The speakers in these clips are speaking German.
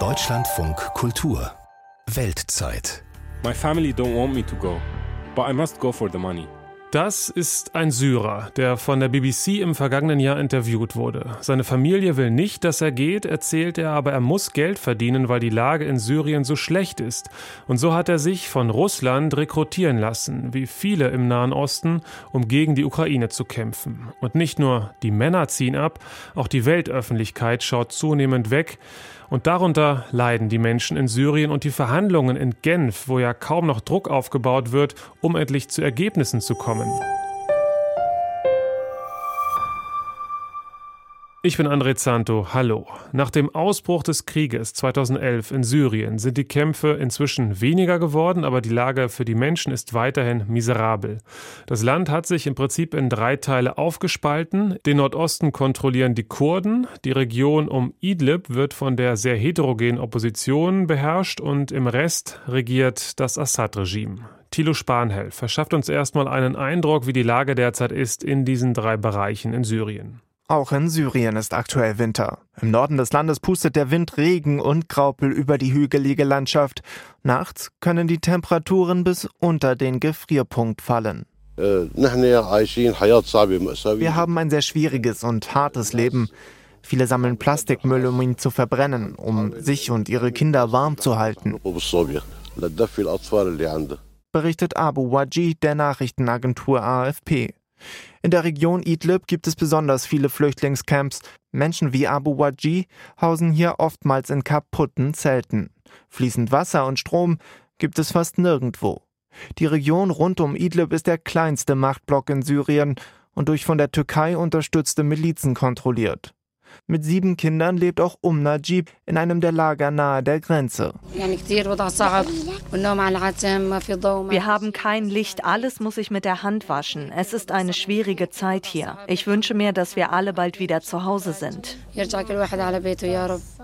Deutschlandfunk Kultur Weltzeit My family don't want me to go, but I must go for the money. Das ist ein Syrer, der von der BBC im vergangenen Jahr interviewt wurde. Seine Familie will nicht, dass er geht, erzählt er, aber er muss Geld verdienen, weil die Lage in Syrien so schlecht ist. Und so hat er sich von Russland rekrutieren lassen, wie viele im Nahen Osten, um gegen die Ukraine zu kämpfen. Und nicht nur die Männer ziehen ab, auch die Weltöffentlichkeit schaut zunehmend weg. Und darunter leiden die Menschen in Syrien und die Verhandlungen in Genf, wo ja kaum noch Druck aufgebaut wird, um endlich zu Ergebnissen zu kommen. Ich bin André Zanto. Hallo. Nach dem Ausbruch des Krieges 2011 in Syrien sind die Kämpfe inzwischen weniger geworden, aber die Lage für die Menschen ist weiterhin miserabel. Das Land hat sich im Prinzip in drei Teile aufgespalten. Den Nordosten kontrollieren die Kurden, die Region um Idlib wird von der sehr heterogenen Opposition beherrscht und im Rest regiert das Assad-Regime. Thilo Spanhell verschafft uns erstmal einen Eindruck, wie die Lage derzeit ist in diesen drei Bereichen in Syrien. Auch in Syrien ist aktuell Winter. Im Norden des Landes pustet der Wind Regen und Graupel über die hügelige Landschaft. Nachts können die Temperaturen bis unter den Gefrierpunkt fallen. Wir haben ein sehr schwieriges und hartes Leben. Viele sammeln Plastikmüll, um ihn zu verbrennen, um sich und ihre Kinder warm zu halten. Berichtet Abu Wajid der Nachrichtenagentur AFP. In der Region Idlib gibt es besonders viele Flüchtlingscamps. Menschen wie Abu Waji hausen hier oftmals in kaputten Zelten. Fließend Wasser und Strom gibt es fast nirgendwo. Die Region rund um Idlib ist der kleinste Machtblock in Syrien und durch von der Türkei unterstützte Milizen kontrolliert. Mit sieben Kindern lebt auch Um Najib in einem der Lager nahe der Grenze. Wir haben kein Licht, alles muss ich mit der Hand waschen. Es ist eine schwierige Zeit hier. Ich wünsche mir, dass wir alle bald wieder zu Hause sind.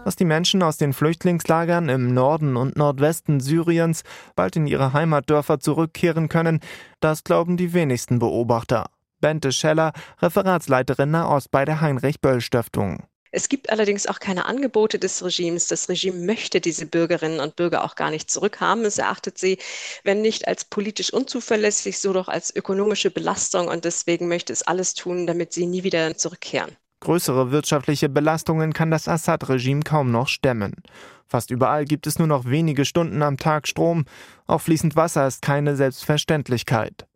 Dass die Menschen aus den Flüchtlingslagern im Norden und Nordwesten Syriens bald in ihre Heimatdörfer zurückkehren können, das glauben die wenigsten Beobachter. Bente Scheller, Referatsleiterin Nahost bei der Heinrich-Böll-Stiftung. Es gibt allerdings auch keine Angebote des Regimes. Das Regime möchte diese Bürgerinnen und Bürger auch gar nicht zurückhaben. Es erachtet sie, wenn nicht als politisch unzuverlässig, so doch als ökonomische Belastung und deswegen möchte es alles tun, damit sie nie wieder zurückkehren. Größere wirtschaftliche Belastungen kann das Assad-Regime kaum noch stemmen. Fast überall gibt es nur noch wenige Stunden am Tag Strom. Auch fließend Wasser ist keine Selbstverständlichkeit.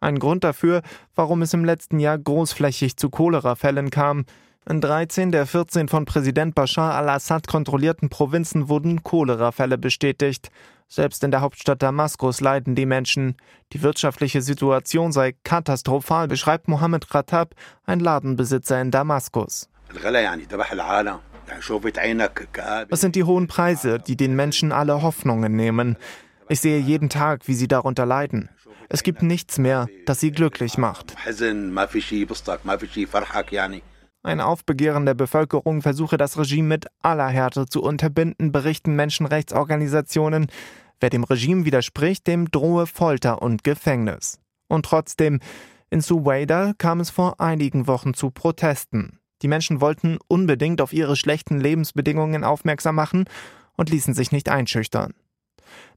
Ein Grund dafür, warum es im letzten Jahr großflächig zu Cholerafällen kam. In 13 der 14 von Präsident Bashar al-Assad kontrollierten Provinzen wurden Cholerafälle bestätigt. Selbst in der Hauptstadt Damaskus leiden die Menschen. Die wirtschaftliche Situation sei katastrophal, beschreibt Mohammed Khattab, ein Ladenbesitzer in Damaskus. Es sind die hohen Preise, die den Menschen alle Hoffnungen nehmen. Ich sehe jeden Tag, wie sie darunter leiden. Es gibt nichts mehr, das sie glücklich macht. Ein Aufbegehren der Bevölkerung versuche das Regime mit aller Härte zu unterbinden, berichten Menschenrechtsorganisationen. Wer dem Regime widerspricht, dem drohe Folter und Gefängnis. Und trotzdem, in Suwaida kam es vor einigen Wochen zu Protesten. Die Menschen wollten unbedingt auf ihre schlechten Lebensbedingungen aufmerksam machen und ließen sich nicht einschüchtern.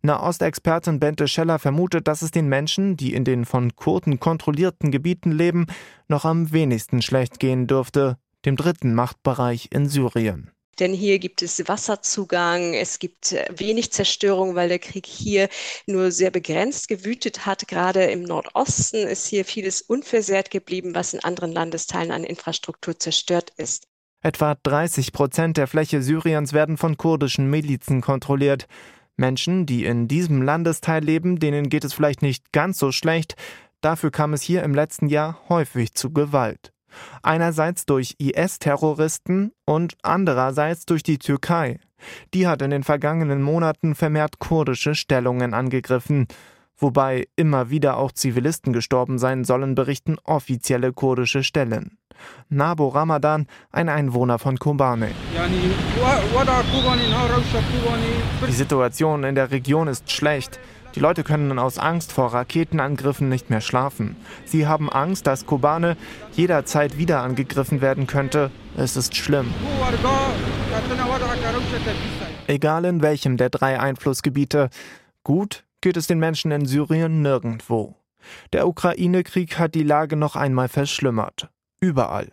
Nahostexpertin Bente Scheller vermutet, dass es den Menschen, die in den von Kurden kontrollierten Gebieten leben, noch am wenigsten schlecht gehen dürfte, dem dritten Machtbereich in Syrien. Denn hier gibt es Wasserzugang, es gibt äh, wenig Zerstörung, weil der Krieg hier nur sehr begrenzt gewütet hat. Gerade im Nordosten ist hier vieles unversehrt geblieben, was in anderen Landesteilen an Infrastruktur zerstört ist. Etwa 30 Prozent der Fläche Syriens werden von kurdischen Milizen kontrolliert. Menschen, die in diesem Landesteil leben, denen geht es vielleicht nicht ganz so schlecht, dafür kam es hier im letzten Jahr häufig zu Gewalt. Einerseits durch IS-Terroristen und andererseits durch die Türkei. Die hat in den vergangenen Monaten vermehrt kurdische Stellungen angegriffen. Wobei immer wieder auch Zivilisten gestorben sein sollen, berichten offizielle kurdische Stellen. Nabo Ramadan, ein Einwohner von Kobane. Die Situation in der Region ist schlecht. Die Leute können aus Angst vor Raketenangriffen nicht mehr schlafen. Sie haben Angst, dass Kobane jederzeit wieder angegriffen werden könnte. Es ist schlimm. Egal in welchem der drei Einflussgebiete, gut geht es den Menschen in Syrien nirgendwo. Der Ukraine-Krieg hat die Lage noch einmal verschlimmert. Überall.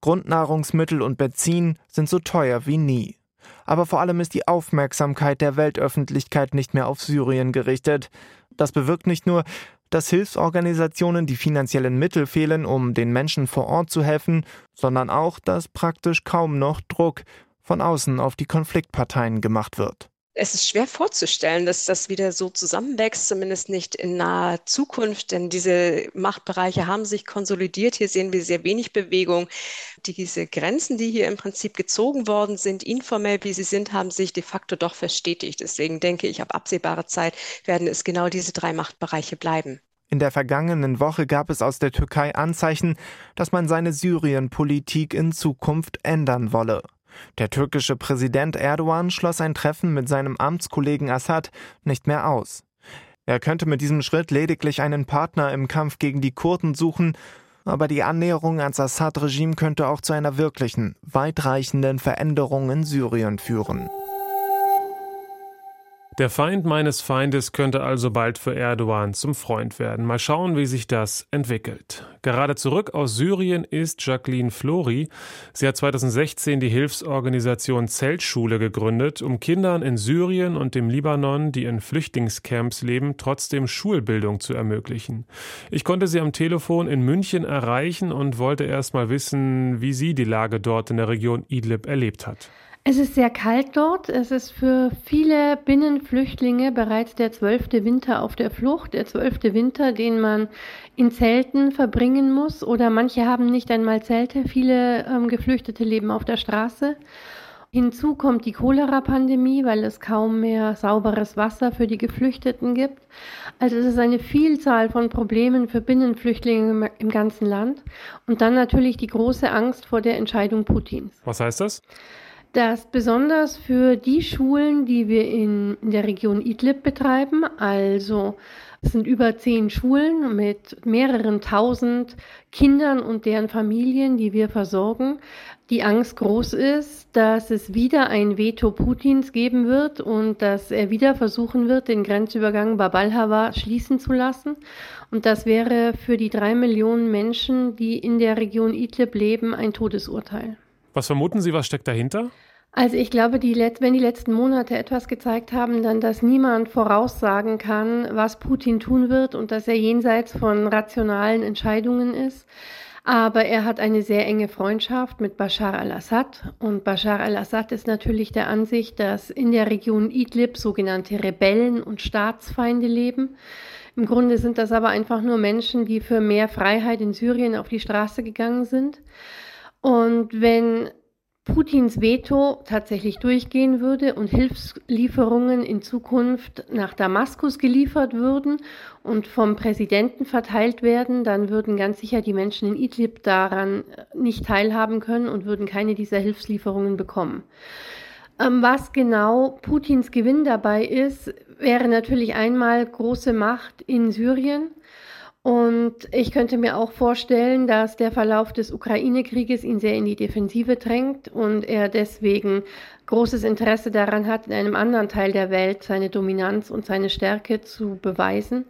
Grundnahrungsmittel und Benzin sind so teuer wie nie. Aber vor allem ist die Aufmerksamkeit der Weltöffentlichkeit nicht mehr auf Syrien gerichtet. Das bewirkt nicht nur, dass Hilfsorganisationen die finanziellen Mittel fehlen, um den Menschen vor Ort zu helfen, sondern auch, dass praktisch kaum noch Druck von außen auf die Konfliktparteien gemacht wird es ist schwer vorzustellen, dass das wieder so zusammenwächst, zumindest nicht in naher Zukunft, denn diese Machtbereiche haben sich konsolidiert. Hier sehen wir sehr wenig Bewegung. Diese Grenzen, die hier im Prinzip gezogen worden sind, informell wie sie sind, haben sich de facto doch verstetigt. Deswegen denke ich, ab absehbarer Zeit werden es genau diese drei Machtbereiche bleiben. In der vergangenen Woche gab es aus der Türkei Anzeichen, dass man seine Syrien-Politik in Zukunft ändern wolle. Der türkische Präsident Erdogan schloss ein Treffen mit seinem Amtskollegen Assad nicht mehr aus. Er könnte mit diesem Schritt lediglich einen Partner im Kampf gegen die Kurden suchen, aber die Annäherung ans Assad-Regime könnte auch zu einer wirklichen, weitreichenden Veränderung in Syrien führen. Der Feind meines Feindes könnte also bald für Erdogan zum Freund werden. Mal schauen, wie sich das entwickelt. Gerade zurück aus Syrien ist Jacqueline Flori. Sie hat 2016 die Hilfsorganisation Zeltschule gegründet, um Kindern in Syrien und dem Libanon, die in Flüchtlingscamps leben, trotzdem Schulbildung zu ermöglichen. Ich konnte sie am Telefon in München erreichen und wollte erst mal wissen, wie sie die Lage dort in der Region Idlib erlebt hat. Es ist sehr kalt dort. Es ist für viele Binnenflüchtlinge bereits der zwölfte Winter auf der Flucht, der zwölfte Winter, den man in Zelten verbringen muss. Oder manche haben nicht einmal Zelte. Viele ähm, Geflüchtete leben auf der Straße. Hinzu kommt die Cholera-Pandemie, weil es kaum mehr sauberes Wasser für die Geflüchteten gibt. Also es ist eine Vielzahl von Problemen für Binnenflüchtlinge im ganzen Land. Und dann natürlich die große Angst vor der Entscheidung Putins. Was heißt das? Dass besonders für die Schulen, die wir in, in der Region Idlib betreiben, also es sind über zehn Schulen mit mehreren tausend Kindern und deren Familien, die wir versorgen, die Angst groß ist, dass es wieder ein Veto Putins geben wird und dass er wieder versuchen wird, den Grenzübergang Babalhava schließen zu lassen. Und das wäre für die drei Millionen Menschen, die in der Region Idlib leben, ein Todesurteil. Was vermuten Sie, was steckt dahinter? Also ich glaube, die wenn die letzten Monate etwas gezeigt haben, dann, dass niemand voraussagen kann, was Putin tun wird und dass er jenseits von rationalen Entscheidungen ist. Aber er hat eine sehr enge Freundschaft mit Bashar al-Assad. Und Bashar al-Assad ist natürlich der Ansicht, dass in der Region Idlib sogenannte Rebellen und Staatsfeinde leben. Im Grunde sind das aber einfach nur Menschen, die für mehr Freiheit in Syrien auf die Straße gegangen sind. Und wenn Putins Veto tatsächlich durchgehen würde und Hilfslieferungen in Zukunft nach Damaskus geliefert würden und vom Präsidenten verteilt werden, dann würden ganz sicher die Menschen in Idlib daran nicht teilhaben können und würden keine dieser Hilfslieferungen bekommen. Ähm, was genau Putins Gewinn dabei ist, wäre natürlich einmal große Macht in Syrien und ich könnte mir auch vorstellen, dass der Verlauf des Ukraine-Krieges ihn sehr in die Defensive drängt und er deswegen großes Interesse daran hat, in einem anderen Teil der Welt seine Dominanz und seine Stärke zu beweisen.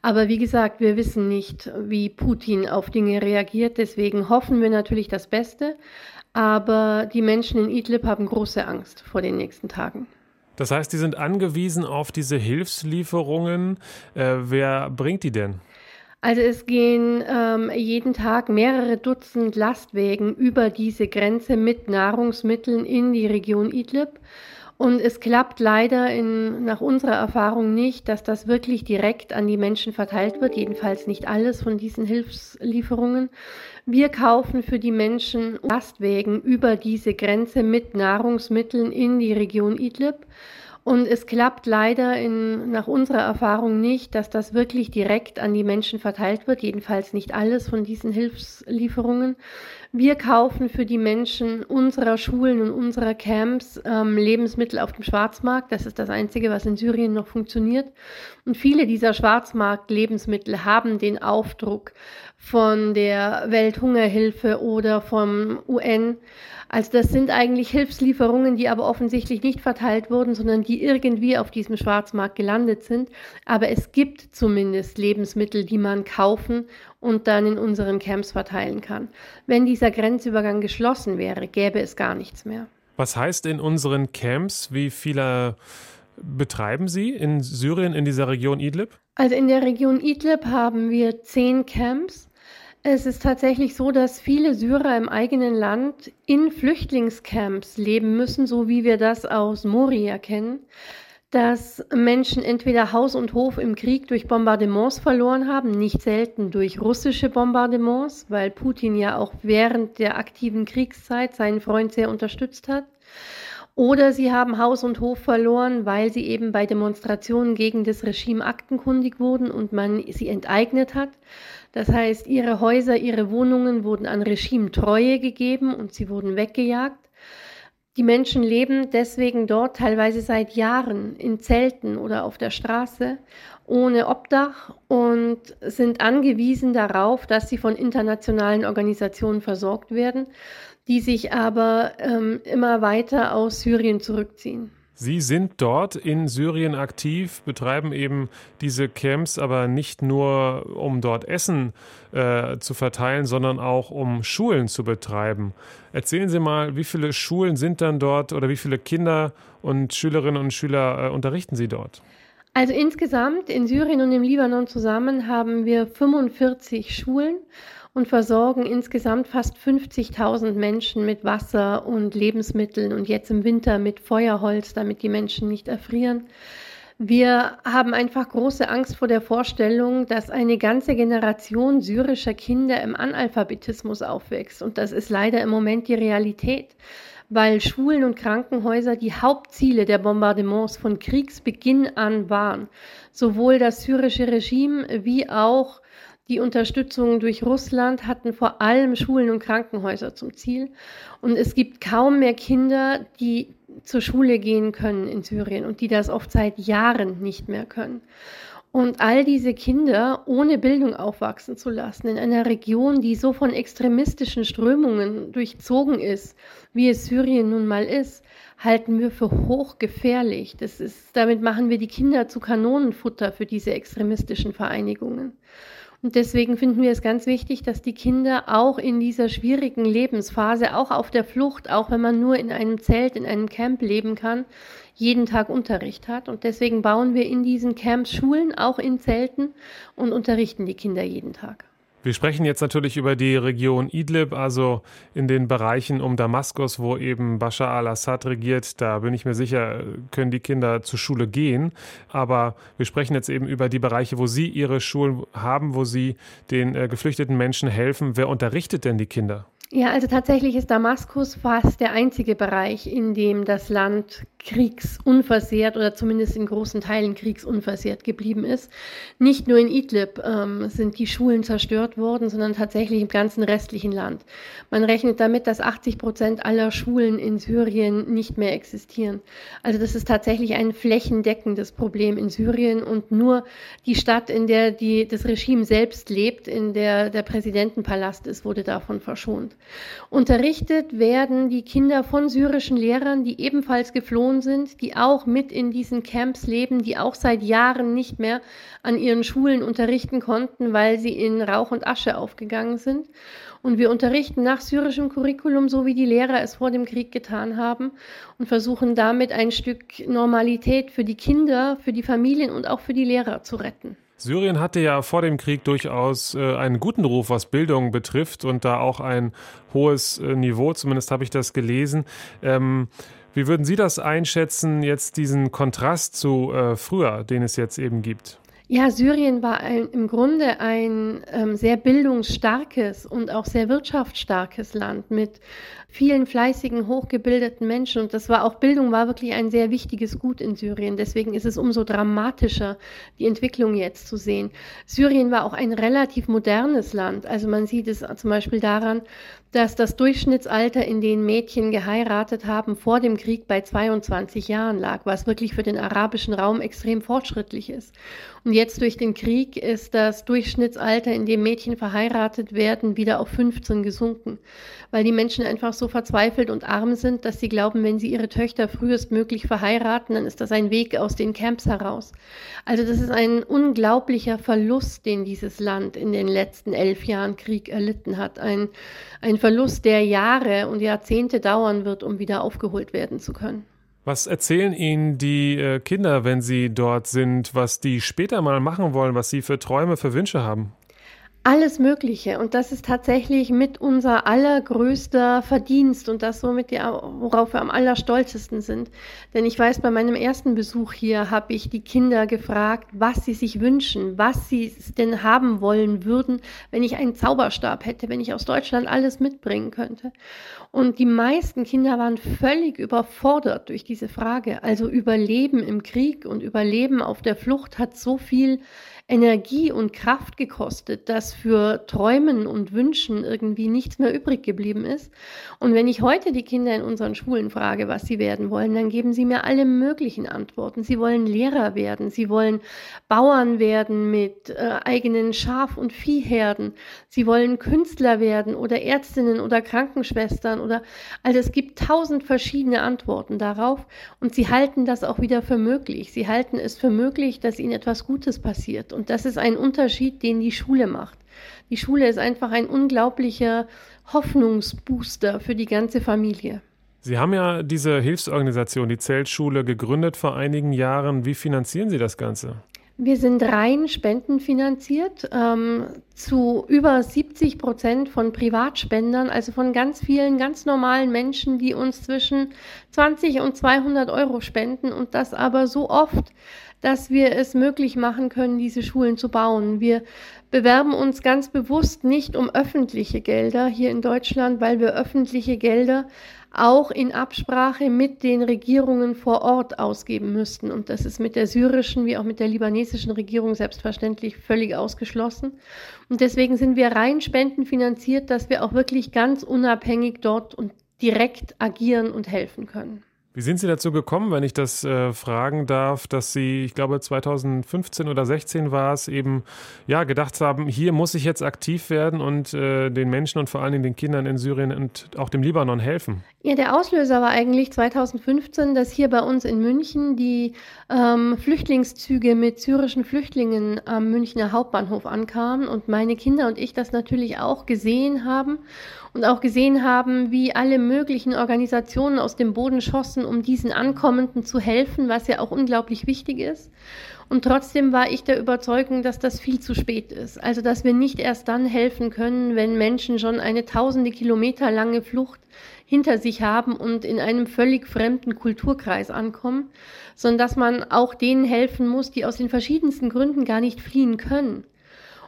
Aber wie gesagt, wir wissen nicht, wie Putin auf Dinge reagiert. Deswegen hoffen wir natürlich das Beste. Aber die Menschen in Idlib haben große Angst vor den nächsten Tagen. Das heißt, die sind angewiesen auf diese Hilfslieferungen. Äh, wer bringt die denn? Also es gehen ähm, jeden Tag mehrere Dutzend Lastwägen über diese Grenze mit Nahrungsmitteln in die Region Idlib. Und es klappt leider in, nach unserer Erfahrung nicht, dass das wirklich direkt an die Menschen verteilt wird, jedenfalls nicht alles von diesen Hilfslieferungen. Wir kaufen für die Menschen Lastwägen über diese Grenze mit Nahrungsmitteln in die Region Idlib. Und es klappt leider in, nach unserer Erfahrung nicht, dass das wirklich direkt an die Menschen verteilt wird, jedenfalls nicht alles von diesen Hilfslieferungen. Wir kaufen für die Menschen unserer Schulen und unserer Camps ähm, Lebensmittel auf dem Schwarzmarkt. Das ist das Einzige, was in Syrien noch funktioniert. Und viele dieser Schwarzmarkt-Lebensmittel haben den Aufdruck von der Welthungerhilfe oder vom UN. Also das sind eigentlich Hilfslieferungen, die aber offensichtlich nicht verteilt wurden, sondern die irgendwie auf diesem Schwarzmarkt gelandet sind. Aber es gibt zumindest Lebensmittel, die man kaufen und dann in unseren Camps verteilen kann. Wenn dieser Grenzübergang geschlossen wäre, gäbe es gar nichts mehr. Was heißt in unseren Camps, wie viele betreiben Sie in Syrien, in dieser Region Idlib? Also in der Region Idlib haben wir zehn Camps. Es ist tatsächlich so, dass viele Syrer im eigenen Land in Flüchtlingscamps leben müssen, so wie wir das aus Moria kennen, dass Menschen entweder Haus und Hof im Krieg durch Bombardements verloren haben, nicht selten durch russische Bombardements, weil Putin ja auch während der aktiven Kriegszeit seinen Freund sehr unterstützt hat. Oder sie haben Haus und Hof verloren, weil sie eben bei Demonstrationen gegen das Regime aktenkundig wurden und man sie enteignet hat. Das heißt, ihre Häuser, ihre Wohnungen wurden an Regimetreue gegeben und sie wurden weggejagt. Die Menschen leben deswegen dort teilweise seit Jahren in Zelten oder auf der Straße ohne Obdach und sind angewiesen darauf, dass sie von internationalen Organisationen versorgt werden, die sich aber ähm, immer weiter aus Syrien zurückziehen. Sie sind dort in Syrien aktiv, betreiben eben diese Camps, aber nicht nur, um dort Essen äh, zu verteilen, sondern auch um Schulen zu betreiben. Erzählen Sie mal, wie viele Schulen sind dann dort oder wie viele Kinder und Schülerinnen und Schüler äh, unterrichten Sie dort? Also insgesamt in Syrien und im Libanon zusammen haben wir 45 Schulen und versorgen insgesamt fast 50.000 Menschen mit Wasser und Lebensmitteln und jetzt im Winter mit Feuerholz, damit die Menschen nicht erfrieren. Wir haben einfach große Angst vor der Vorstellung, dass eine ganze Generation syrischer Kinder im Analphabetismus aufwächst. Und das ist leider im Moment die Realität, weil Schulen und Krankenhäuser die Hauptziele der Bombardements von Kriegsbeginn an waren. Sowohl das syrische Regime wie auch die Unterstützung durch Russland hatten vor allem Schulen und Krankenhäuser zum Ziel. Und es gibt kaum mehr Kinder, die zur Schule gehen können in Syrien und die das oft seit Jahren nicht mehr können. Und all diese Kinder ohne Bildung aufwachsen zu lassen, in einer Region, die so von extremistischen Strömungen durchzogen ist, wie es Syrien nun mal ist, halten wir für hochgefährlich. Das ist, damit machen wir die Kinder zu Kanonenfutter für diese extremistischen Vereinigungen. Und deswegen finden wir es ganz wichtig, dass die Kinder auch in dieser schwierigen Lebensphase, auch auf der Flucht, auch wenn man nur in einem Zelt, in einem Camp leben kann, jeden Tag Unterricht hat. Und deswegen bauen wir in diesen Camps Schulen, auch in Zelten, und unterrichten die Kinder jeden Tag. Wir sprechen jetzt natürlich über die Region Idlib, also in den Bereichen um Damaskus, wo eben Bashar al-Assad regiert. Da bin ich mir sicher, können die Kinder zur Schule gehen. Aber wir sprechen jetzt eben über die Bereiche, wo Sie Ihre Schulen haben, wo Sie den äh, geflüchteten Menschen helfen. Wer unterrichtet denn die Kinder? Ja, also tatsächlich ist Damaskus fast der einzige Bereich, in dem das Land kriegsunversehrt oder zumindest in großen Teilen kriegsunversehrt geblieben ist. Nicht nur in Idlib ähm, sind die Schulen zerstört worden, sondern tatsächlich im ganzen restlichen Land. Man rechnet damit, dass 80 Prozent aller Schulen in Syrien nicht mehr existieren. Also das ist tatsächlich ein flächendeckendes Problem in Syrien und nur die Stadt, in der die, das Regime selbst lebt, in der der Präsidentenpalast ist, wurde davon verschont. Unterrichtet werden die Kinder von syrischen Lehrern, die ebenfalls geflohen sind, die auch mit in diesen Camps leben, die auch seit Jahren nicht mehr an ihren Schulen unterrichten konnten, weil sie in Rauch und Asche aufgegangen sind. Und wir unterrichten nach syrischem Curriculum, so wie die Lehrer es vor dem Krieg getan haben, und versuchen damit ein Stück Normalität für die Kinder, für die Familien und auch für die Lehrer zu retten. Syrien hatte ja vor dem Krieg durchaus äh, einen guten Ruf, was Bildung betrifft und da auch ein hohes äh, Niveau, zumindest habe ich das gelesen. Ähm, wie würden Sie das einschätzen, jetzt diesen Kontrast zu äh, früher, den es jetzt eben gibt? Ja, Syrien war ein, im Grunde ein ähm, sehr bildungsstarkes und auch sehr wirtschaftsstarkes Land mit vielen fleißigen, hochgebildeten Menschen. Und das war auch Bildung war wirklich ein sehr wichtiges Gut in Syrien. Deswegen ist es umso dramatischer, die Entwicklung jetzt zu sehen. Syrien war auch ein relativ modernes Land. Also man sieht es zum Beispiel daran, dass das Durchschnittsalter, in dem Mädchen geheiratet haben, vor dem Krieg bei 22 Jahren lag, was wirklich für den arabischen Raum extrem fortschrittlich ist. Und jetzt durch den Krieg ist das Durchschnittsalter, in dem Mädchen verheiratet werden, wieder auf 15 gesunken, weil die Menschen einfach so verzweifelt und arm sind, dass sie glauben, wenn sie ihre Töchter frühestmöglich verheiraten, dann ist das ein Weg aus den Camps heraus. Also das ist ein unglaublicher Verlust, den dieses Land in den letzten elf Jahren Krieg erlitten hat. Ein, ein Verlust, der Jahre und Jahrzehnte dauern wird, um wieder aufgeholt werden zu können. Was erzählen Ihnen die äh, Kinder, wenn sie dort sind, was die später mal machen wollen, was sie für Träume, für Wünsche haben? Alles Mögliche. Und das ist tatsächlich mit unser allergrößter Verdienst und das somit, die, worauf wir am allerstolzesten sind. Denn ich weiß, bei meinem ersten Besuch hier habe ich die Kinder gefragt, was sie sich wünschen, was sie denn haben wollen würden, wenn ich einen Zauberstab hätte, wenn ich aus Deutschland alles mitbringen könnte. Und die meisten Kinder waren völlig überfordert durch diese Frage. Also Überleben im Krieg und Überleben auf der Flucht hat so viel Energie und Kraft gekostet, dass für Träumen und Wünschen irgendwie nichts mehr übrig geblieben ist. Und wenn ich heute die Kinder in unseren Schulen frage, was sie werden wollen, dann geben sie mir alle möglichen Antworten. Sie wollen Lehrer werden, sie wollen Bauern werden mit äh, eigenen Schaf- und Viehherden, sie wollen Künstler werden oder Ärztinnen oder Krankenschwestern oder also es gibt tausend verschiedene Antworten darauf und sie halten das auch wieder für möglich. Sie halten es für möglich, dass ihnen etwas Gutes passiert. Und das ist ein Unterschied, den die Schule macht. Die Schule ist einfach ein unglaublicher Hoffnungsbooster für die ganze Familie. Sie haben ja diese Hilfsorganisation, die Zeltschule, gegründet vor einigen Jahren. Wie finanzieren Sie das Ganze? Wir sind rein spendenfinanziert, ähm, zu über 70 Prozent von Privatspendern, also von ganz vielen ganz normalen Menschen, die uns zwischen 20 und 200 Euro spenden und das aber so oft, dass wir es möglich machen können, diese Schulen zu bauen. Wir bewerben uns ganz bewusst nicht um öffentliche Gelder hier in Deutschland, weil wir öffentliche Gelder auch in Absprache mit den Regierungen vor Ort ausgeben müssten. Und das ist mit der syrischen wie auch mit der libanesischen Regierung selbstverständlich völlig ausgeschlossen. Und deswegen sind wir rein spendenfinanziert, dass wir auch wirklich ganz unabhängig dort und direkt agieren und helfen können. Wie sind Sie dazu gekommen, wenn ich das äh, fragen darf, dass Sie, ich glaube 2015 oder 16 war es, eben ja gedacht haben, hier muss ich jetzt aktiv werden und äh, den Menschen und vor allen Dingen den Kindern in Syrien und auch dem Libanon helfen? Ja, der Auslöser war eigentlich 2015, dass hier bei uns in München die ähm, Flüchtlingszüge mit syrischen Flüchtlingen am Münchner Hauptbahnhof ankamen und meine Kinder und ich das natürlich auch gesehen haben und auch gesehen haben, wie alle möglichen Organisationen aus dem Boden schossen, um diesen Ankommenden zu helfen, was ja auch unglaublich wichtig ist. Und trotzdem war ich der Überzeugung, dass das viel zu spät ist. Also, dass wir nicht erst dann helfen können, wenn Menschen schon eine tausende Kilometer lange Flucht hinter sich haben und in einem völlig fremden Kulturkreis ankommen, sondern dass man auch denen helfen muss, die aus den verschiedensten Gründen gar nicht fliehen können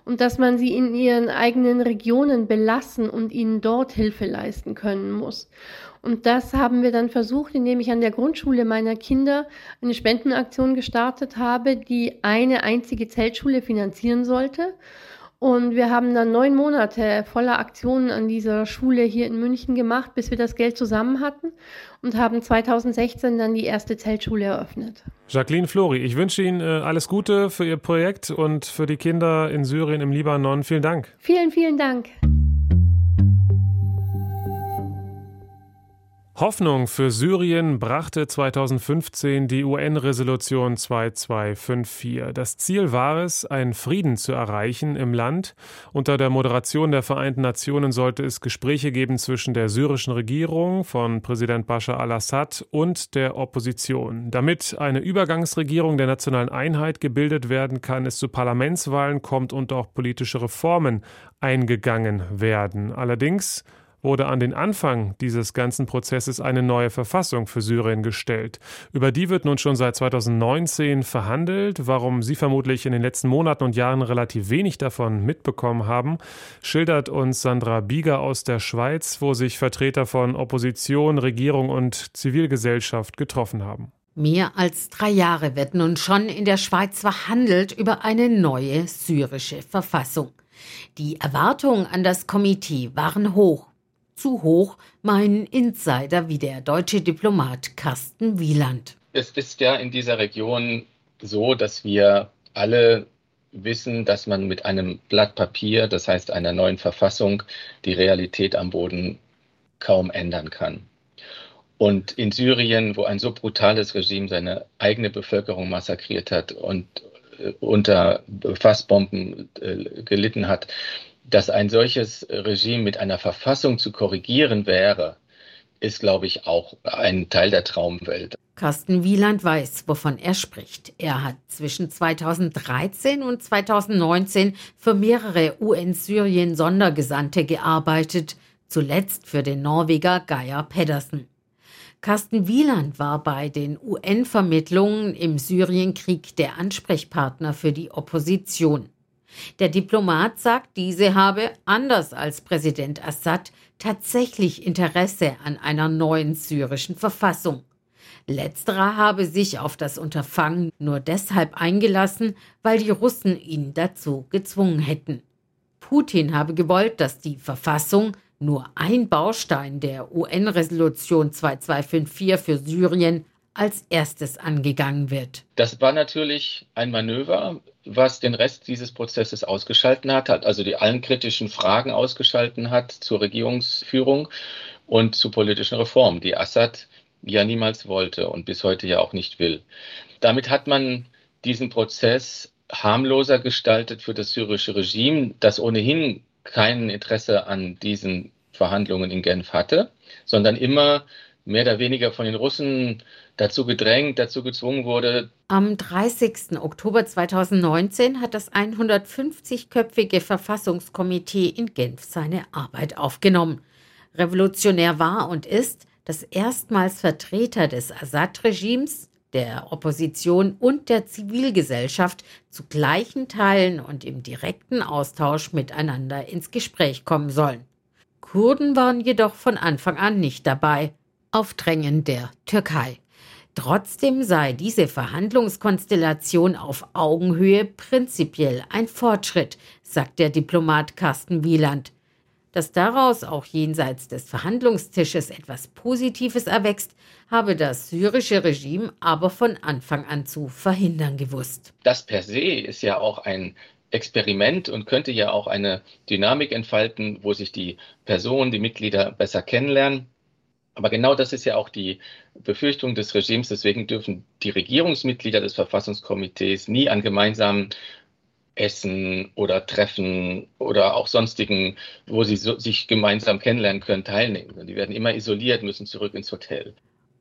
und dass man sie in ihren eigenen Regionen belassen und ihnen dort Hilfe leisten können muss. Und das haben wir dann versucht, indem ich an der Grundschule meiner Kinder eine Spendenaktion gestartet habe, die eine einzige Zeltschule finanzieren sollte. Und wir haben dann neun Monate voller Aktionen an dieser Schule hier in München gemacht, bis wir das Geld zusammen hatten und haben 2016 dann die erste Zeltschule eröffnet. Jacqueline Flori, ich wünsche Ihnen äh, alles Gute für Ihr Projekt und für die Kinder in Syrien, im Libanon. Vielen Dank. Vielen, vielen Dank. Hoffnung für Syrien brachte 2015 die UN-Resolution 2254. Das Ziel war es, einen Frieden zu erreichen im Land. Unter der Moderation der Vereinten Nationen sollte es Gespräche geben zwischen der syrischen Regierung von Präsident Bashar al-Assad und der Opposition. Damit eine Übergangsregierung der nationalen Einheit gebildet werden kann, es zu Parlamentswahlen kommt und auch politische Reformen eingegangen werden. Allerdings wurde an den Anfang dieses ganzen Prozesses eine neue Verfassung für Syrien gestellt. Über die wird nun schon seit 2019 verhandelt. Warum Sie vermutlich in den letzten Monaten und Jahren relativ wenig davon mitbekommen haben, schildert uns Sandra Bieger aus der Schweiz, wo sich Vertreter von Opposition, Regierung und Zivilgesellschaft getroffen haben. Mehr als drei Jahre wird nun schon in der Schweiz verhandelt über eine neue syrische Verfassung. Die Erwartungen an das Komitee waren hoch. Zu hoch, meinen Insider wie der deutsche Diplomat Carsten Wieland. Es ist ja in dieser Region so, dass wir alle wissen, dass man mit einem Blatt Papier, das heißt einer neuen Verfassung, die Realität am Boden kaum ändern kann. Und in Syrien, wo ein so brutales Regime seine eigene Bevölkerung massakriert hat und äh, unter Fassbomben äh, gelitten hat, dass ein solches Regime mit einer Verfassung zu korrigieren wäre, ist, glaube ich, auch ein Teil der Traumwelt. Carsten Wieland weiß, wovon er spricht. Er hat zwischen 2013 und 2019 für mehrere UN-Syrien-Sondergesandte gearbeitet, zuletzt für den Norweger Geir Pedersen. Carsten Wieland war bei den UN-Vermittlungen im Syrienkrieg der Ansprechpartner für die Opposition. Der Diplomat sagt, diese habe, anders als Präsident Assad, tatsächlich Interesse an einer neuen syrischen Verfassung. Letzterer habe sich auf das Unterfangen nur deshalb eingelassen, weil die Russen ihn dazu gezwungen hätten. Putin habe gewollt, dass die Verfassung, nur ein Baustein der UN-Resolution 2254 für Syrien, als erstes angegangen wird. Das war natürlich ein Manöver, was den Rest dieses Prozesses ausgeschalten hat, also die allen kritischen Fragen ausgeschalten hat zur Regierungsführung und zu politischen Reformen, die Assad ja niemals wollte und bis heute ja auch nicht will. Damit hat man diesen Prozess harmloser gestaltet für das syrische Regime, das ohnehin kein Interesse an diesen Verhandlungen in Genf hatte, sondern immer mehr oder weniger von den Russen dazu gedrängt, dazu gezwungen wurde. Am 30. Oktober 2019 hat das 150-köpfige Verfassungskomitee in Genf seine Arbeit aufgenommen. Revolutionär war und ist, dass erstmals Vertreter des Assad-Regimes, der Opposition und der Zivilgesellschaft zu gleichen Teilen und im direkten Austausch miteinander ins Gespräch kommen sollen. Kurden waren jedoch von Anfang an nicht dabei, auf Drängen der Türkei. Trotzdem sei diese Verhandlungskonstellation auf Augenhöhe prinzipiell ein Fortschritt, sagt der Diplomat Carsten Wieland. Dass daraus auch jenseits des Verhandlungstisches etwas Positives erwächst, habe das syrische Regime aber von Anfang an zu verhindern gewusst. Das per se ist ja auch ein Experiment und könnte ja auch eine Dynamik entfalten, wo sich die Personen, die Mitglieder besser kennenlernen aber genau das ist ja auch die Befürchtung des Regimes. Deswegen dürfen die Regierungsmitglieder des Verfassungskomitees nie an gemeinsamen Essen oder Treffen oder auch sonstigen, wo sie so, sich gemeinsam kennenlernen können, teilnehmen. Die werden immer isoliert, müssen zurück ins Hotel.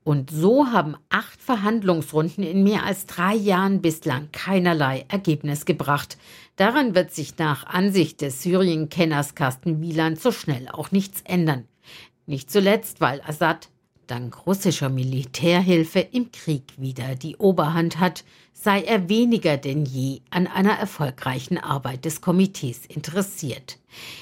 Und so haben acht Verhandlungsrunden in mehr als drei Jahren bislang keinerlei Ergebnis gebracht. Daran wird sich nach Ansicht des Syrien-Kenners Carsten Wieland so schnell auch nichts ändern. Nicht zuletzt, weil Assad dank russischer Militärhilfe im Krieg wieder die Oberhand hat, sei er weniger denn je an einer erfolgreichen Arbeit des Komitees interessiert.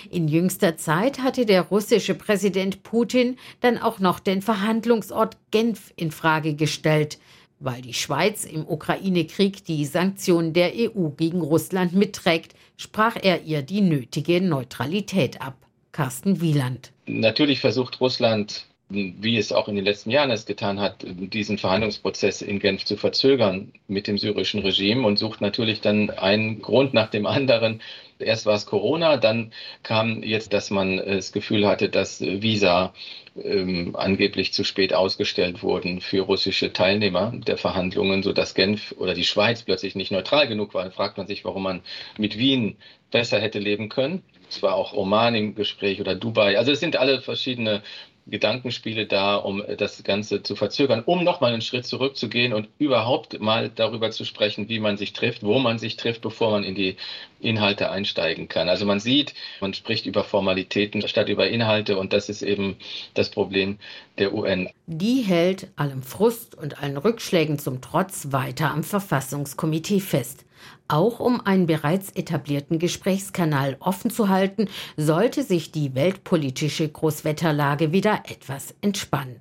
In jüngster Zeit hatte der russische Präsident Putin dann auch noch den Verhandlungsort Genf in Frage gestellt, weil die Schweiz im Ukraine-Krieg die Sanktionen der EU gegen Russland mitträgt, sprach er ihr die nötige Neutralität ab. Carsten Wieland. Natürlich versucht Russland, wie es auch in den letzten Jahren es getan hat, diesen Verhandlungsprozess in Genf zu verzögern mit dem syrischen Regime und sucht natürlich dann einen Grund nach dem anderen. Erst war es Corona, dann kam jetzt, dass man das Gefühl hatte, dass Visa ähm, angeblich zu spät ausgestellt wurden für russische Teilnehmer der Verhandlungen, sodass Genf oder die Schweiz plötzlich nicht neutral genug war. Dann fragt man sich, warum man mit Wien besser hätte leben können. Es war auch Oman im Gespräch oder Dubai. Also es sind alle verschiedene Gedankenspiele da, um das Ganze zu verzögern, um nochmal einen Schritt zurückzugehen und überhaupt mal darüber zu sprechen, wie man sich trifft, wo man sich trifft, bevor man in die Inhalte einsteigen kann. Also man sieht, man spricht über Formalitäten statt über Inhalte und das ist eben das Problem der UN. Die hält allem Frust und allen Rückschlägen zum Trotz weiter am Verfassungskomitee fest. Auch um einen bereits etablierten Gesprächskanal offen zu halten, sollte sich die weltpolitische Großwetterlage wieder etwas entspannen.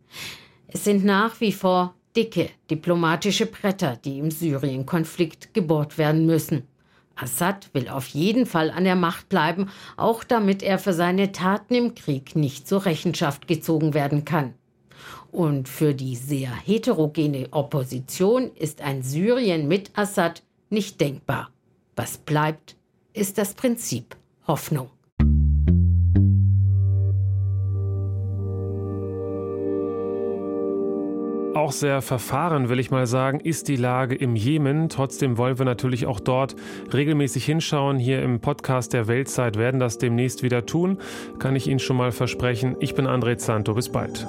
Es sind nach wie vor dicke diplomatische Bretter, die im Syrien-Konflikt gebohrt werden müssen. Assad will auf jeden Fall an der Macht bleiben, auch damit er für seine Taten im Krieg nicht zur Rechenschaft gezogen werden kann. Und für die sehr heterogene Opposition ist ein Syrien mit Assad nicht denkbar. Was bleibt, ist das Prinzip Hoffnung. Auch sehr verfahren, will ich mal sagen, ist die Lage im Jemen. Trotzdem wollen wir natürlich auch dort regelmäßig hinschauen. Hier im Podcast der Weltzeit werden das demnächst wieder tun. Kann ich Ihnen schon mal versprechen. Ich bin André Zanto. Bis bald.